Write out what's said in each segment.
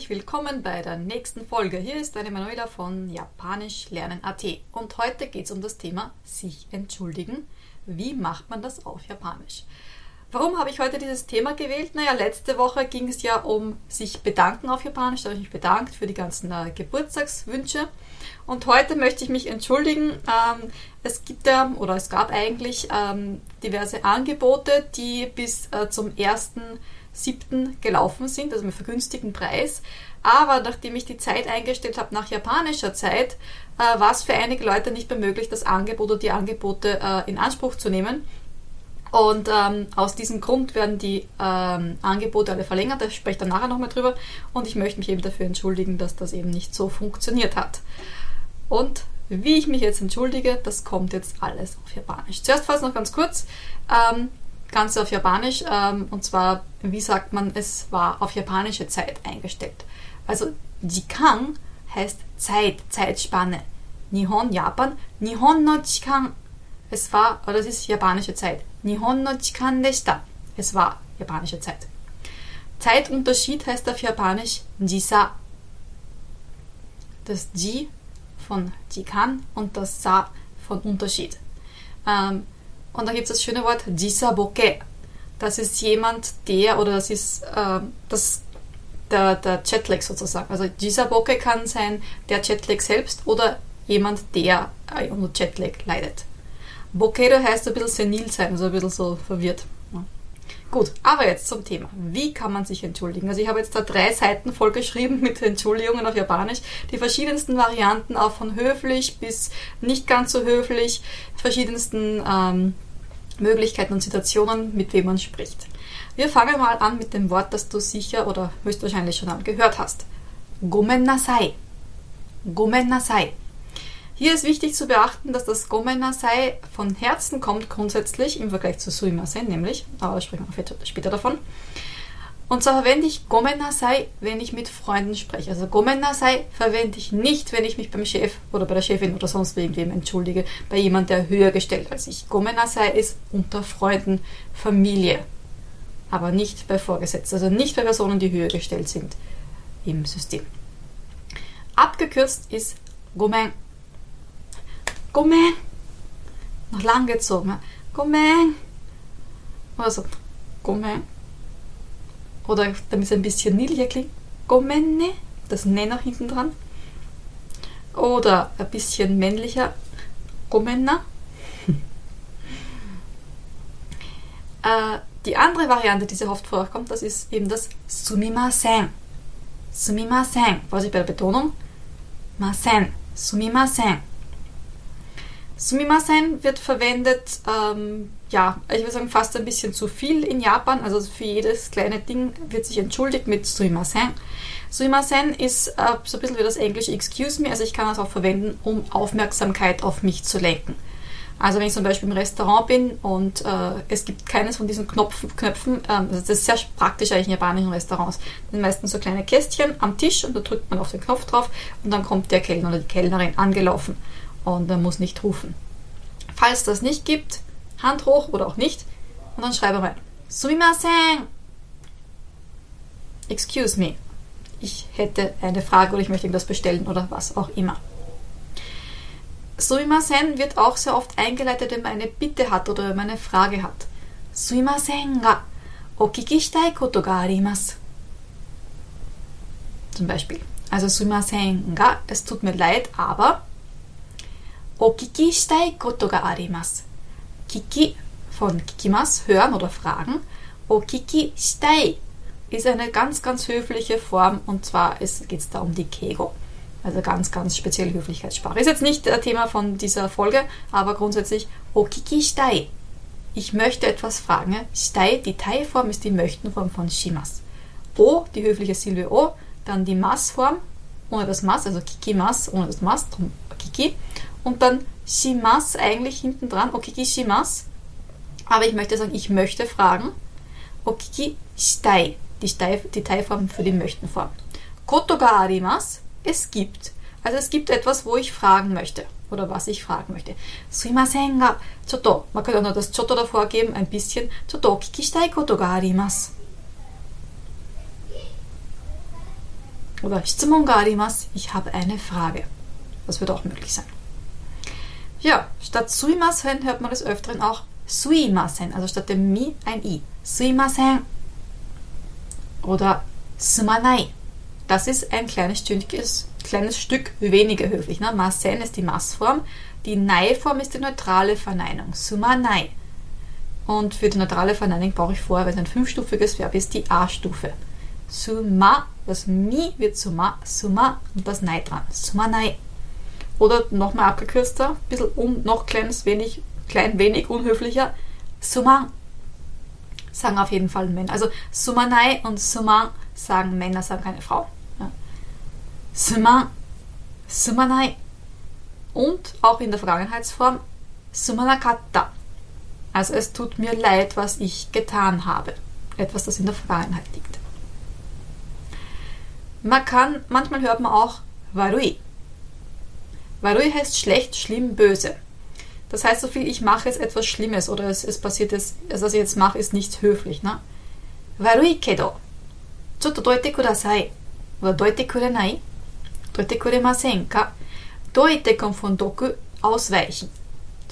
Herzlich willkommen bei der nächsten Folge. Hier ist deine Manuela von Japanisch lernen.at und heute geht es um das Thema sich entschuldigen. Wie macht man das auf Japanisch? Warum habe ich heute dieses Thema gewählt? Naja, letzte Woche ging es ja um sich bedanken auf Japanisch. Da habe ich mich bedankt für die ganzen äh, Geburtstagswünsche. Und heute möchte ich mich entschuldigen. Ähm, es gibt ja, oder es gab eigentlich ähm, diverse Angebote, die bis äh, zum 1.7. gelaufen sind, also mit vergünstigten Preis. Aber nachdem ich die Zeit eingestellt habe nach japanischer Zeit, äh, war es für einige Leute nicht mehr möglich, das Angebot oder die Angebote äh, in Anspruch zu nehmen. Und ähm, aus diesem Grund werden die ähm, Angebote alle verlängert. Da spreche ich dann nachher nochmal drüber. Und ich möchte mich eben dafür entschuldigen, dass das eben nicht so funktioniert hat. Und wie ich mich jetzt entschuldige, das kommt jetzt alles auf Japanisch. Zuerst fast noch ganz kurz. Ähm, ganz auf Japanisch. Ähm, und zwar, wie sagt man, es war auf japanische Zeit eingestellt. Also Jikan heißt Zeit, Zeitspanne. Nihon, Japan. Nihon no Jikan. Es war, oder es ist japanische Zeit. Nihon no Jikan deshita. Es war japanische Zeit. Zeitunterschied heißt auf Japanisch Jisa. Das Ji von Jikan und das Sa von Unterschied. Ähm, und da gibt es das schöne Wort Jisaboke. Das ist jemand, der, oder das ist äh, das, der, der Jetlag sozusagen. Also Jisaboke kann sein der Jetlag selbst oder jemand, der äh, unter Jetlag leidet. Boquero heißt ein bisschen senil sein, also ein bisschen so verwirrt. Gut, aber jetzt zum Thema. Wie kann man sich entschuldigen? Also ich habe jetzt da drei Seiten vollgeschrieben mit Entschuldigungen auf Japanisch. Die verschiedensten Varianten, auch von höflich bis nicht ganz so höflich, verschiedensten ähm, Möglichkeiten und Situationen, mit wem man spricht. Wir fangen mal an mit dem Wort, das du sicher oder höchstwahrscheinlich schon gehört hast. Gomen nasai. Hier ist wichtig zu beachten, dass das Gomenasai von Herzen kommt grundsätzlich im Vergleich zu Suimasen nämlich, aber da sprechen wir später davon. Und zwar verwende ich Gomenasai, wenn ich mit Freunden spreche. Also Gomenasai verwende ich nicht, wenn ich mich beim Chef oder bei der Chefin oder sonst irgendwem entschuldige, bei jemand, der höher gestellt als ich. Gomenasai ist unter Freunden, Familie, aber nicht bei Vorgesetzten, also nicht bei Personen, die höher gestellt sind im System. Abgekürzt ist Gomen Gomen. Noch lang gezogen. Gomen. Oder so. Gomen. Oder damit es ein bisschen niedlicher klingt. Gomenne. Das Ne nach hinten dran. Oder ein bisschen männlicher. Gomenna. äh, die andere Variante, die sehr oft vorkommt, das ist eben das Sumimasen. Sumimasen. Was ich bei der Betonung? Masen. Sumimasen. Sumimasen wird verwendet, ähm, ja, ich würde sagen fast ein bisschen zu viel in Japan. Also für jedes kleine Ding wird sich entschuldigt mit Sumimasen. Sumimasen ist äh, so ein bisschen wie das englische Excuse me, also ich kann das auch verwenden, um Aufmerksamkeit auf mich zu lenken. Also wenn ich zum Beispiel im Restaurant bin und äh, es gibt keines von diesen Knopfen, Knöpfen, ähm, das ist sehr praktisch eigentlich in japanischen Restaurants. Sind meistens so kleine Kästchen am Tisch und da drückt man auf den Knopf drauf und dann kommt der Kellner oder die Kellnerin angelaufen und man muss nicht rufen. Falls das nicht gibt, Hand hoch oder auch nicht und dann schreibe rein. Sumimasen! Excuse me. Ich hätte eine Frage oder ich möchte irgendwas bestellen oder was auch immer. Sumimasen wird auch sehr oft eingeleitet, wenn man eine Bitte hat oder wenn man eine Frage hat. Sumimasen ga okiki shitai koto ga arimasu. Zum Beispiel. Also sumimasen ga, es tut mir leid, aber Okiki shitai koto ga arimasu. Kiki von kikimas, hören oder fragen. Okiki shitai ist eine ganz, ganz höfliche Form und zwar geht es da um die Kego. Also ganz, ganz spezielle Höflichkeitssprache. Ist jetzt nicht der Thema von dieser Folge, aber grundsätzlich Okiki shitai. Ich möchte etwas fragen. Shitai, die Tai-Form ist die Möchtenform von shimas. O, die höfliche Silbe O, dann die Mas-Form ohne das Mas, also Kikimas ohne das Mas, drum Kiki und dann shimas eigentlich hinten dran, okiki shimas. Aber ich möchte sagen, ich möchte fragen, okiki shitai, die, Teilform für die Möchtenform. Koto ga arimas, es gibt. Also es gibt etwas, wo ich fragen möchte oder was ich fragen möchte. Suimasen ga choto, man könnte auch noch das choto davor geben, ein bisschen. Choto okiki shitai koto ga arimasu. Oder Shitsumon ga arimasu, ich habe eine Frage. Das wird auch möglich sein. Ja, statt suimasen hört man des Öfteren auch suimasen, also statt dem mi ein i. Suimasen. Oder sumanai. Das ist ein kleines Stück, kleines Stück weniger höflich. Ne? Masen ist die Massform, die Nei-Form ist die neutrale Verneinung. Sumanai. Und für die neutrale Verneinung brauche ich vorher, wenn es ein fünfstufiges Verb ist, die A-Stufe. Suma, das Mi wird Suma, Suma und das Nei dran. Sumanai. Oder nochmal abgekürzter, ein bisschen um, noch kleines wenig, klein wenig unhöflicher. Suman. Sagen auf jeden Fall Männer. Also Sumanai und Suman sagen Männer, sagen keine Frau. Ja. Suman. Sumanai. Und auch in der Vergangenheitsform Sumanakatta. Also es tut mir leid, was ich getan habe. Etwas, das in der Vergangenheit liegt. Man kann, manchmal hört man auch Warui. Varui heißt schlecht, schlimm, böse. Das heißt, so viel ich mache, jetzt etwas Schlimmes oder es, es passiert, jetzt, also was ich jetzt mache, ist nichts höflich. Ne? Warui kedo. Chotto doite kudasai. Oder doite kurenai? Doite kuremasen ka? Doite kommt von doku, ausweichen.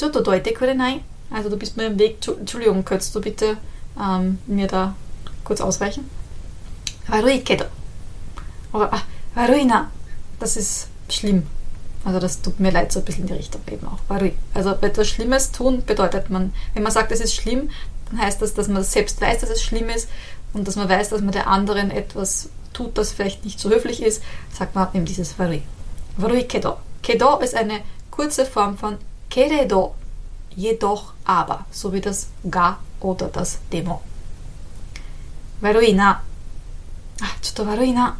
Chotto doite kurenai? Also du bist mir im Weg. Entschuldigung, könntest du bitte ähm, mir da kurz ausweichen? Warui kedo. Oder, ah, warui na. Das ist schlimm. Also das tut mir leid, so ein bisschen in die Richtung eben auch. Warui. Also etwas Schlimmes tun bedeutet man, wenn man sagt, es ist schlimm, dann heißt das, dass man selbst weiß, dass es schlimm ist und dass man weiß, dass man der anderen etwas tut, das vielleicht nicht so höflich ist, sagt man eben dieses Warui. Warui kedo. Kedo ist eine kurze Form von keredo jedoch aber, so wie das ga oder das demo. 悪いな。あ、ちょっと悪いな。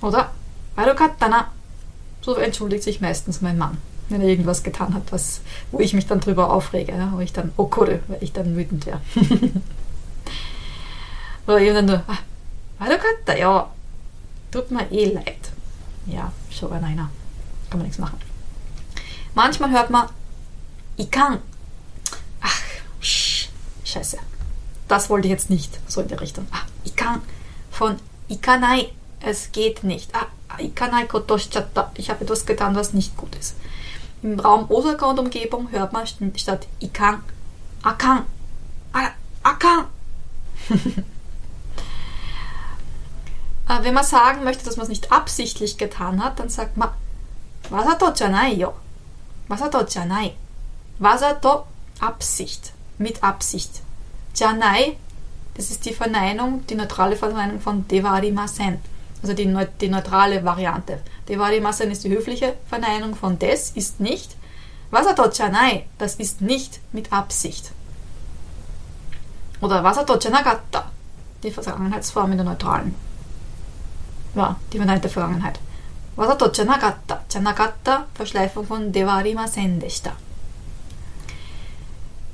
Oder 悪かったな. So entschuldigt sich meistens mein Mann, wenn er irgendwas getan hat, was, wo ich mich dann drüber aufrege, ja, wo ich dann okure, weil ich dann wütend wäre. Oder eben dann nur, ah, 悪かったよ. Tut mir eh leid. Ja, schon einer. Kann man nichts machen. Manchmal hört man Ikan. Ach, scheiße. Das wollte ich jetzt nicht, so in der Richtung. Ah, Ikan von Ikanai. Es geht nicht. Ah, Kotoshchatta. Ich habe etwas getan, was nicht gut ist. Im Raum Osaka und Umgebung hört man statt Ikan Akan. Akan. Wenn man sagen möchte, dass man es nicht absichtlich getan hat, dann sagt man Wasato janai yo. Wasato janai. Wasato Absicht. Mit Absicht. Janai, das ist die Verneinung, die neutrale Verneinung von Devarimasen also die, die neutrale Variante. Die Varimasan ist die höfliche Verneinung von des, ist nicht. Wasatochanai, das ist nicht mit Absicht. Oder Wasatochanagatta, die Vergangenheitsform in der neutralen. Ja, die verneinte Vergangenheit. Wasatochanagatta, Chanagatta, Verschleifung von Devarimasen.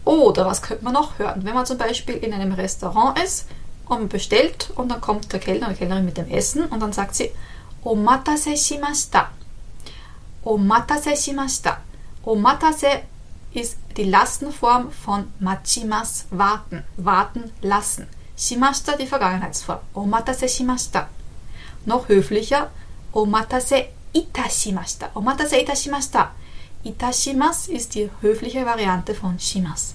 Oder was könnte man noch hören? Wenn man zum Beispiel in einem Restaurant ist und bestellt und dann kommt der Kellner oder Kellnerin mit dem Essen und dann sagt sie Omatase shimashita. Omatase shimashita. Omatase ist die Lastenform von Machimas warten, warten lassen. Shimashita die Vergangenheitsform. Omatase shimashita. Noch höflicher, Omatase itashimashita. Omatase itashimashita. Itashimas ist die höfliche Variante von Shimas.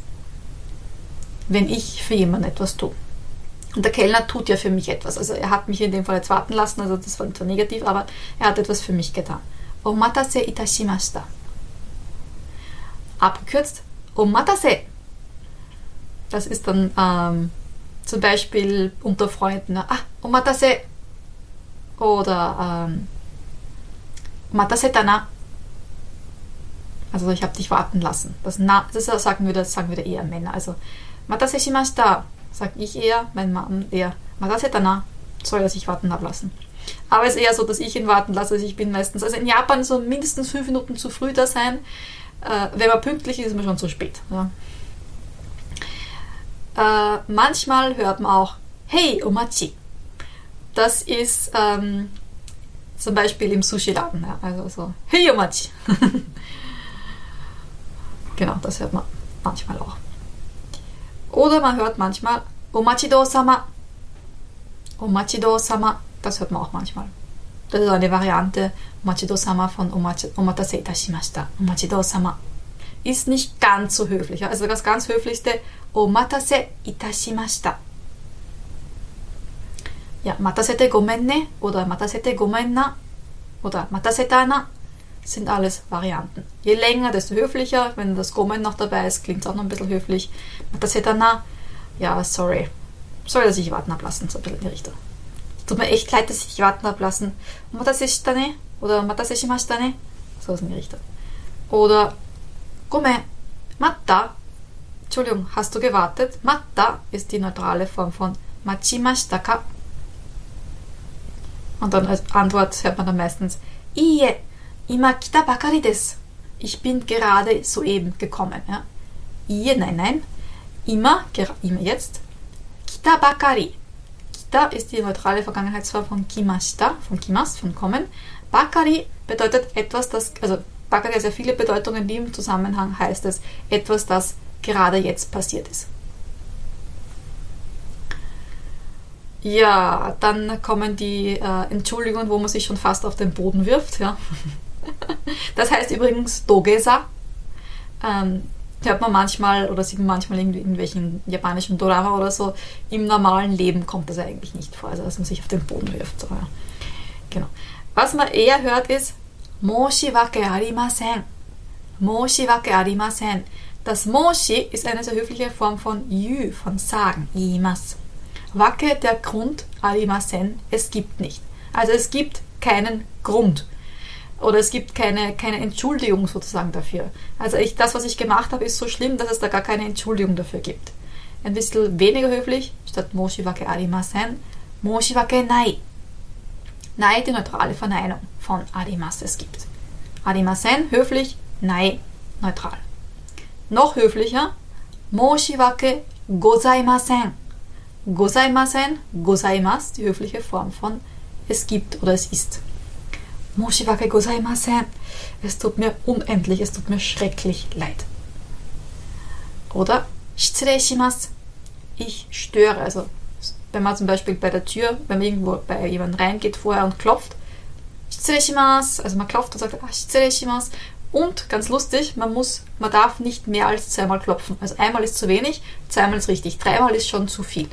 Wenn ich für jemanden etwas tue. Und der Kellner tut ja für mich etwas. Also er hat mich in dem Fall jetzt warten lassen, also das war zwar negativ, aber er hat etwas für mich getan. Omatase itashimashita. Abgekürzt, omatase. Das ist dann ähm, zum Beispiel unter Freunden. Ah, omatase oder ähm, Matasetana. Also ich habe dich warten lassen. Das, na, das sagen wir, das sagen wir eher Männer. Also Matase shimashita, sage ich eher, mein Mann eher Matasetana, soll er sich warten ablassen. Aber es ist eher so, dass ich ihn warten lasse. Also ich bin meistens, also in Japan so mindestens fünf Minuten zu früh da sein. Äh, wenn man pünktlich ist, ist man schon zu spät. Ja. Äh, manchmal hört man auch Hey Omachi. Das ist ähm, zum Beispiel im Sushi-Laden. Ja, also so, hey Yomachi. genau, das hört man manchmal auch. Oder man hört manchmal Omachi do-sama. Omachido-sama, das hört man auch manchmal. Das ist eine Variante Omachido-sama von Omatase itashimashita. Omachido-sama. Ist nicht ganz so höflich. Also das ganz höflichste Omatase itashimashita. Ja, matasete gomen ne oder matasete gomen na oder mataseta na sind alles Varianten. Je länger, desto höflicher. Wenn das Gomen noch dabei ist, klingt es auch noch ein bisschen höflich. Mataseta na, ja, sorry. Soll er sich warten ablassen, so ein bisschen in die Richtung. Tut mir echt leid, dass ich warten shita ne oder matase shimashita ne. So ist in die Richtung. Oder Gomen, matta. Entschuldigung, hast du gewartet? Matta ist die neutrale Form von machimashita ka. Und dann als Antwort hört man dann meistens Ich bin gerade soeben gekommen. Ja. Iye, nein, nein. Ima, immer jetzt. Kita bakari. Kita ist die neutrale Vergangenheitsform von kimashita, von kimas, von kommen. Bakari bedeutet etwas, das, also Bakari hat sehr viele Bedeutungen, die im Zusammenhang heißt es etwas, das gerade jetzt passiert ist. Ja, dann kommen die äh, Entschuldigungen, wo man sich schon fast auf den Boden wirft. Ja. Das heißt übrigens Dogesa. Ähm, hört man manchmal oder sieht man manchmal in irgendwelchen japanischen Dorama oder so. Im normalen Leben kommt das eigentlich nicht vor, also dass man sich auf den Boden wirft. So, ja. Genau. Was man eher hört ist Moshiwake arimasen. Moshiwake arimasen. Das Moshi ist eine sehr höfliche Form von Yu, von Sagen, imas. Wake der Grund arimasen, es gibt nicht. Also es gibt keinen Grund. Oder es gibt keine, keine Entschuldigung sozusagen dafür. Also ich, das, was ich gemacht habe, ist so schlimm, dass es da gar keine Entschuldigung dafür gibt. Ein bisschen weniger höflich, statt Moshiwake arimasen, Moshiwake nai. Nai die neutrale Verneinung von arimasen es gibt. Arimasen höflich, nai neutral. Noch höflicher, Moshiwake gozaimasen. Gozaimasen, gozaimas, die höfliche Form von es gibt oder es ist. Moshiwake gozaimasen. Es tut mir unendlich, es tut mir schrecklich leid. Oder. Ich störe. Also, wenn man zum Beispiel bei der Tür, wenn man irgendwo bei jemandem reingeht vorher und klopft. Also man klopft und sagt, ah. Und ganz lustig, man muss, man darf nicht mehr als zweimal klopfen. Also einmal ist zu wenig, zweimal ist richtig, dreimal ist schon zu viel.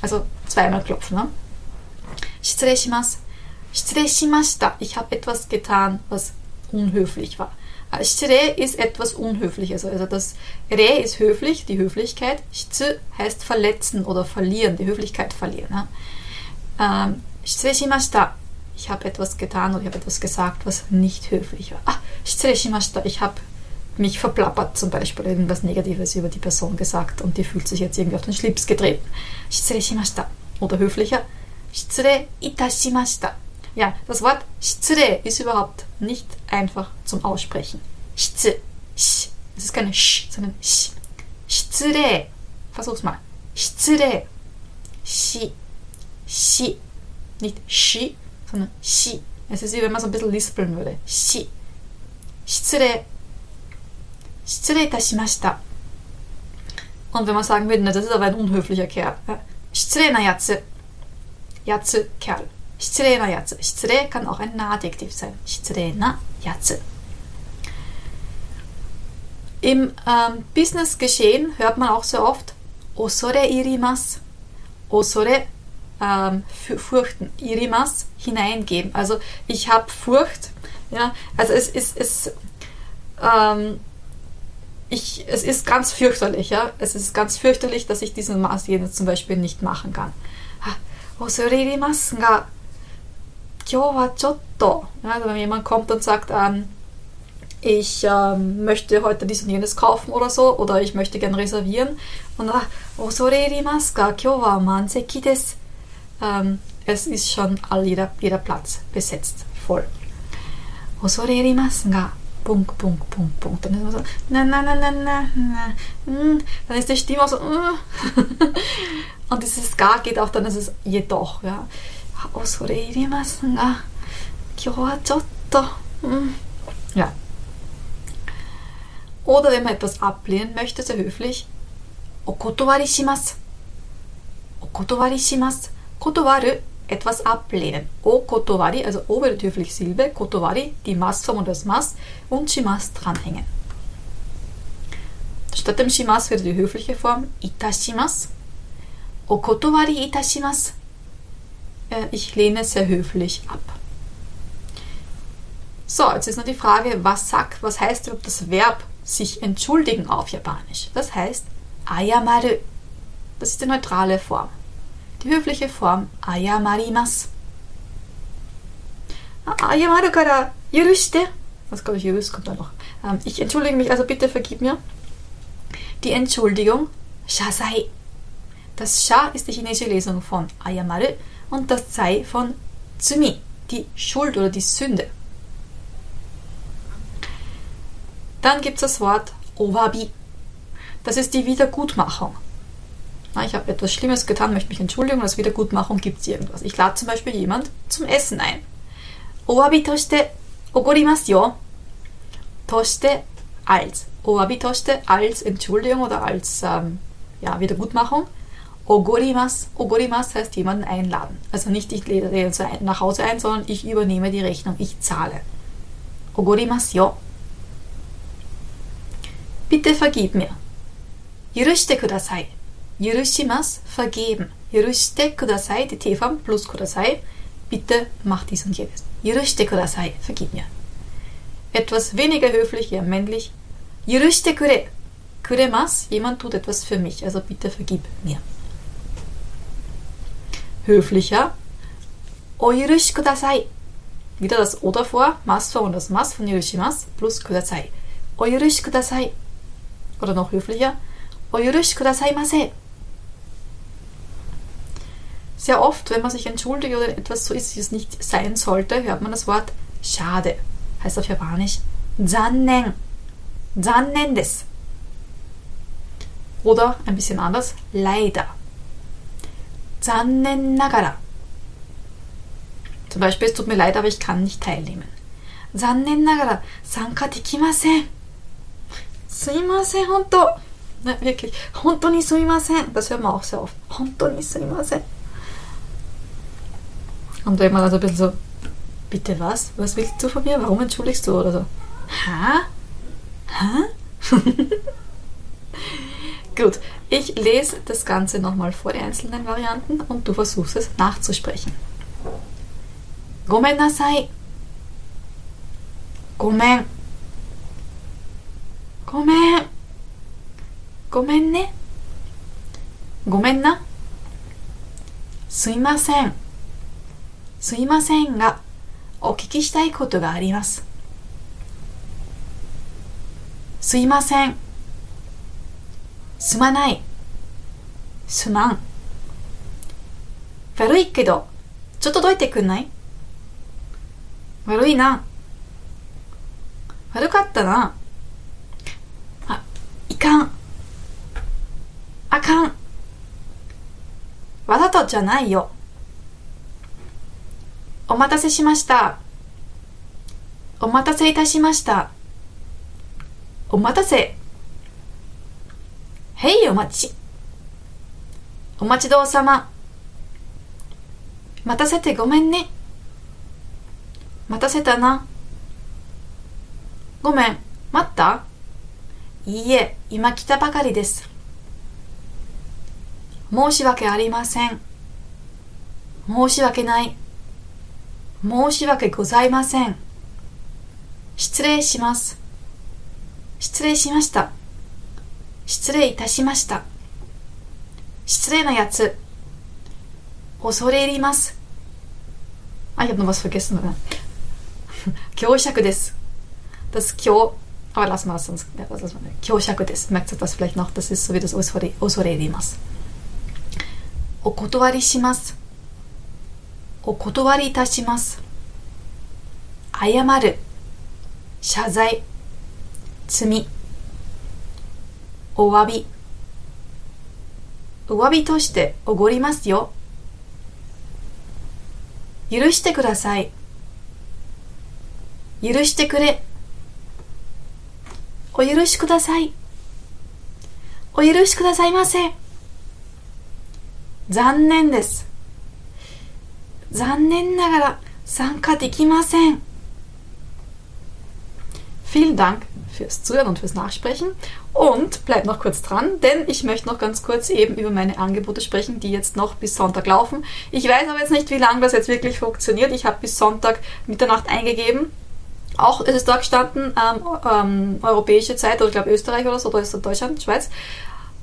Also zweimal klopfen. Ne? Shitsure shimasu. Shitsure shimashita. Ich habe etwas getan, was unhöflich war. Shitsure ist etwas Unhöfliches. Also das Re ist höflich, die Höflichkeit. Shitsu heißt verletzen oder verlieren, die Höflichkeit verlieren. Ähm, Shitsure shimashita. Ich habe etwas getan oder ich habe etwas gesagt, was nicht höflich war. Ah. Ich habe mich verplappert zum Beispiel, irgendwas Negatives über die Person gesagt und die fühlt sich jetzt irgendwie auf den Schlips getreten. Oder höflicher, shitsure. Ja, das Wort shitsure ist überhaupt nicht einfach zum Aussprechen. Shitsu. Sh. Es ist keine Sch, sondern Sch. Shitsure. Versuch's mal. Shitsure. Schi. Schi. Nicht Schi, sondern Schi. Es ist wie wenn man so ein bisschen lispeln würde. Shi. Shitsure. Shitsure itashimashita. Und wenn man sagen würde, na, das ist aber ein unhöflicher Kerl. Shitsure na yatsu. Yatsu, Kerl. Shitsure na Yatsu. Shitsure kann auch ein Adjektiv sein. Shitsure na Yatsu. Im ähm, Business-Geschehen hört man auch so oft Osore irimas. Osore, ähm, fürchten. Irimas, hineingeben. Also ich habe Furcht. Ja, also es ist, es, es ähm, ich, es ist ganz fürchterlich, ja. Es ist ganz fürchterlich, dass ich diesen Maß jetzt zum Beispiel nicht machen kann. Kyohachotto. Ja, also wenn jemand kommt und sagt, ähm, ich ähm, möchte heute dies und jenes kaufen oder so, oder ich möchte gern reservieren. Und dann, osorerimaska, kyowa manseki des. Ähm, es ist schon all, jeder, jeder Platz besetzt, voll. Osorerimasu ga, Punkt, Punkt, Punkt, Punkt. Dann ist man so, na, na, na, na, na, na. Hm. Dann ist die Stimme auch so, und dieses Ga geht auch dann, ist es jedoch, ja Ja. Oder wenn man etwas ablehnen möchte, sehr höflich, お断りします。お断りします。 kotowaru, etwas ablehnen. O kotowari, also O wird höflich Silbe, kotowari, die Massform und das Mass und shimas dranhängen. Statt dem shimas wird die höfliche Form itashimas. O kotowari itashimas. Äh, ich lehne sehr höflich ab. So, jetzt ist noch die Frage, was sagt, was heißt überhaupt das Verb sich entschuldigen auf Japanisch? Das heißt ayamaru. Das ist die neutrale Form. Die höfliche Form ayamarimasu. Ayamaru kara yurushite. Was glaube ich, yurus kommt da noch. Ähm, ich entschuldige mich, also bitte vergib mir. Die Entschuldigung, shasai. Das Sha ist die chinesische Lesung von ayamaru und das Sei von tsumi, die Schuld oder die Sünde. Dann gibt es das Wort owabi. Das ist die Wiedergutmachung. Na, ich habe etwas Schlimmes getan, möchte mich entschuldigen als Wiedergutmachung gibt es irgendwas. Ich lade zum Beispiel jemand zum Essen ein. Owabi toshite ogorimasu yo. Toshite als. Owabi toshite als Entschuldigung oder als ähm, ja, Wiedergutmachung. Ogorimas. Ogorimas heißt jemanden einladen. Also nicht ich lade nach Hause ein, sondern ich übernehme die Rechnung, ich zahle. Ogorimasu yo. Bitte vergib mir. Yurushite kudasai. Yurushimas, vergeben. Yurushite kudasai, die T-Form plus kudasai. Bitte mach dies und jenes. Yurushite kudasai, vergib mir. Etwas weniger höflich, eher männlich. Yurushite kure. Kuremas, jemand tut etwas für mich, also bitte vergib mir. Höflicher. Oyurushi kudasai. Wieder das O davor, Mas vor und das Mas von Yurushimas plus kudasai. Oyurushi kudasai. Oder noch höflicher. Oyurushi kudasai sehr oft, wenn man sich entschuldigt oder etwas so ist, wie es nicht sein sollte, hört man das Wort schade. Heißt auf Japanisch zannen. Zannen des. Oder ein bisschen anders, leider. Zannen. Zum Beispiel, es tut mir leid, aber ich kann nicht teilnehmen. Zannen nagara, sanka dekimasen. Suimasen, honto. Ne, wirklich. Honto ni suimasen. Das hört man auch sehr oft. Honto ni suimasen. Und wenn man dann so ein bisschen so, bitte was? Was willst du von mir? Warum entschuldigst du? Oder so. Ha? Ha? Gut, ich lese das Ganze nochmal vor, die einzelnen Varianten, und du versuchst es nachzusprechen. Gomen nasai. Gomen. Gomen. Gomen ne. Gomen na. Suimasen. すいませんが、お聞きしたいことがあります。すいません。 すまない。すまん。悪いけど、ちょっとどいてくんない？悪いな。悪かったな。あ、いかん。あかん。わざとじゃないよ。お待たせしました。お待たせいたしました。お待たせ。へい、お待ち。お待ちどうさま。待たせてごめんね。待たせたな。ごめん、待った？いいえ、今来たばかりです。申し訳ありません。申し訳ない。申し訳ございません。失礼します。失礼しました。失礼いたしました。失礼なやつ。恐れ入ります。あ、やっとま けすのな。強尺です。das 強、あ、ラスマす。強尺です。めっちゃ私、vielleicht noch、恐れ、入ります。お断りします。お断りいたします。謝る。謝罪。罪。お詫び、お詫びとしておごりますよ。許してください。許してくれ。お許しください。お許しくださいませ。残念です。残念ながら参加できません。Vielen Dank fürs Zuhören und fürs Nachsprechen. Und bleibt noch kurz dran, denn ich möchte noch ganz kurz eben über meine Angebote sprechen, die jetzt noch bis Sonntag laufen. Ich weiß aber jetzt nicht, wie lange das jetzt wirklich funktioniert. Ich habe bis Sonntag Mitternacht eingegeben. Auch ist es da gestanden, ähm, ähm, europäische Zeit, oder ich glaube Österreich oder so, oder ist das Deutschland, Schweiz.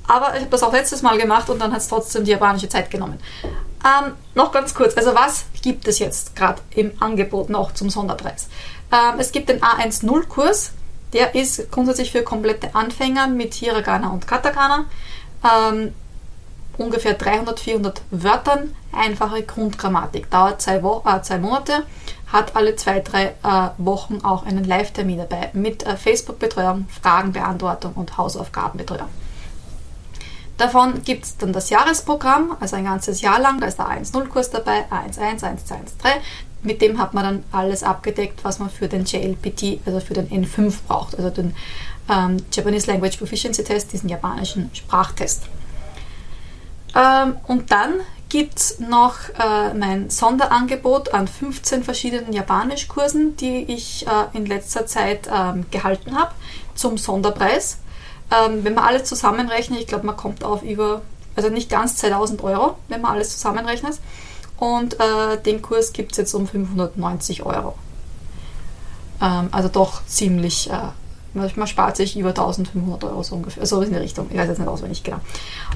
Aber ich habe das auch letztes Mal gemacht und dann hat es trotzdem die japanische Zeit genommen. Ähm, noch ganz kurz, also was gibt es jetzt gerade im Angebot noch zum Sonderpreis? Ähm, es gibt den A10-Kurs, der ist grundsätzlich für komplette Anfänger mit Hiragana und Katakana. Ähm, ungefähr 300, 400 Wörtern, einfache Grundgrammatik. Dauert zwei, Wo äh, zwei Monate, hat alle zwei, drei äh, Wochen auch einen Live-Termin dabei mit äh, Facebook-Betreuung, Fragenbeantwortung und Hausaufgabenbetreuung. Davon gibt es dann das Jahresprogramm, also ein ganzes Jahr lang. Da ist der A1.0-Kurs dabei, A1.1, A1.2, A1.3. Mit dem hat man dann alles abgedeckt, was man für den JLPT, also für den N5 braucht, also den ähm, Japanese Language Proficiency Test, diesen japanischen Sprachtest. Ähm, und dann gibt es noch äh, mein Sonderangebot an 15 verschiedenen Japanischkursen, die ich äh, in letzter Zeit ähm, gehalten habe, zum Sonderpreis. Ähm, wenn man alles zusammenrechnet, ich glaube, man kommt auf über, also nicht ganz 2000 Euro, wenn man alles zusammenrechnet. Und äh, den Kurs gibt es jetzt um 590 Euro. Ähm, also doch ziemlich, äh, man spart sich über 1500 Euro so ungefähr, so in die Richtung, ich weiß jetzt nicht auswendig genau.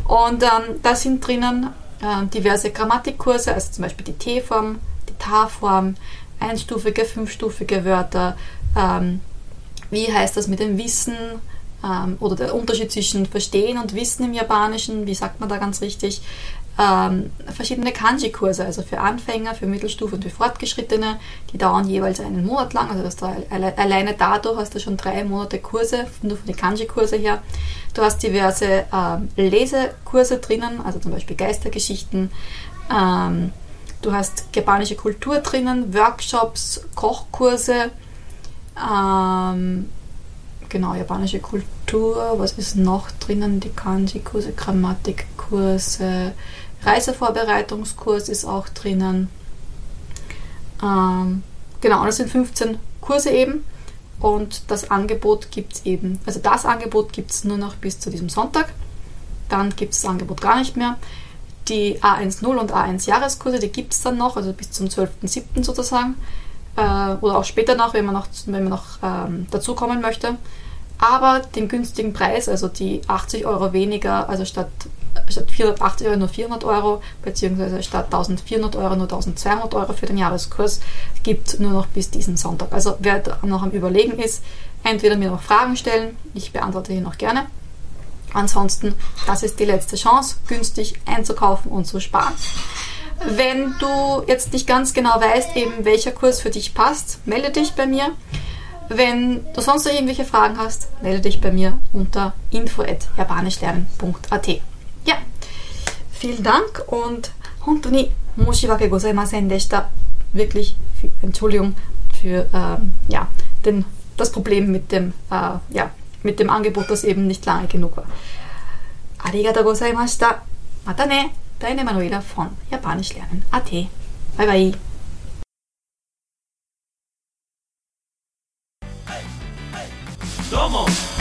Und ähm, da sind drinnen äh, diverse Grammatikkurse, also zum Beispiel die T-Form, die Ta-Form, einstufige, fünfstufige Wörter, ähm, wie heißt das mit dem Wissen, ähm, oder der Unterschied zwischen Verstehen und Wissen im Japanischen, wie sagt man da ganz richtig, ähm, verschiedene Kanji-Kurse, also für Anfänger, für Mittelstufe und für Fortgeschrittene, die dauern jeweils einen Monat lang, also da, alleine dadurch hast du schon drei Monate Kurse, nur von den Kanji-Kurse her. Du hast diverse ähm, Lesekurse drinnen, also zum Beispiel Geistergeschichten, ähm, du hast japanische Kultur drinnen, Workshops, Kochkurse, ähm, genau, japanische Kultur, was ist noch drinnen? Die Kanji-Kurse, Grammatikkurse, Reisevorbereitungskurs ist auch drinnen. Ähm, genau, das sind 15 Kurse eben. Und das Angebot gibt es eben, also das Angebot gibt es nur noch bis zu diesem Sonntag. Dann gibt es das Angebot gar nicht mehr. Die A10 und A1 Jahreskurse, die gibt es dann noch, also bis zum 12.07. sozusagen. Äh, oder auch später noch, wenn man noch, wenn man noch ähm, dazukommen möchte aber den günstigen Preis, also die 80 Euro weniger, also statt, statt 480 Euro nur 400 Euro, beziehungsweise statt 1400 Euro nur 1200 Euro für den Jahreskurs, gibt nur noch bis diesen Sonntag. Also wer noch am Überlegen ist, entweder mir noch Fragen stellen, ich beantworte hier noch gerne. Ansonsten, das ist die letzte Chance, günstig einzukaufen und zu sparen. Wenn du jetzt nicht ganz genau weißt, eben welcher Kurs für dich passt, melde dich bei mir. Wenn du sonst noch irgendwelche Fragen hast, melde dich bei mir unter info.japanischlernen.at. Ja, vielen Dank und hontoni moshiwake gozaimasen deshita. Wirklich Entschuldigung für ähm, ja, den, das Problem mit dem, äh, ja, mit dem Angebot, das eben nicht lange genug war. Arigatou gozaimashita. Mata ne, deine Manuela von Japanischlernen.at. Bye bye. come on.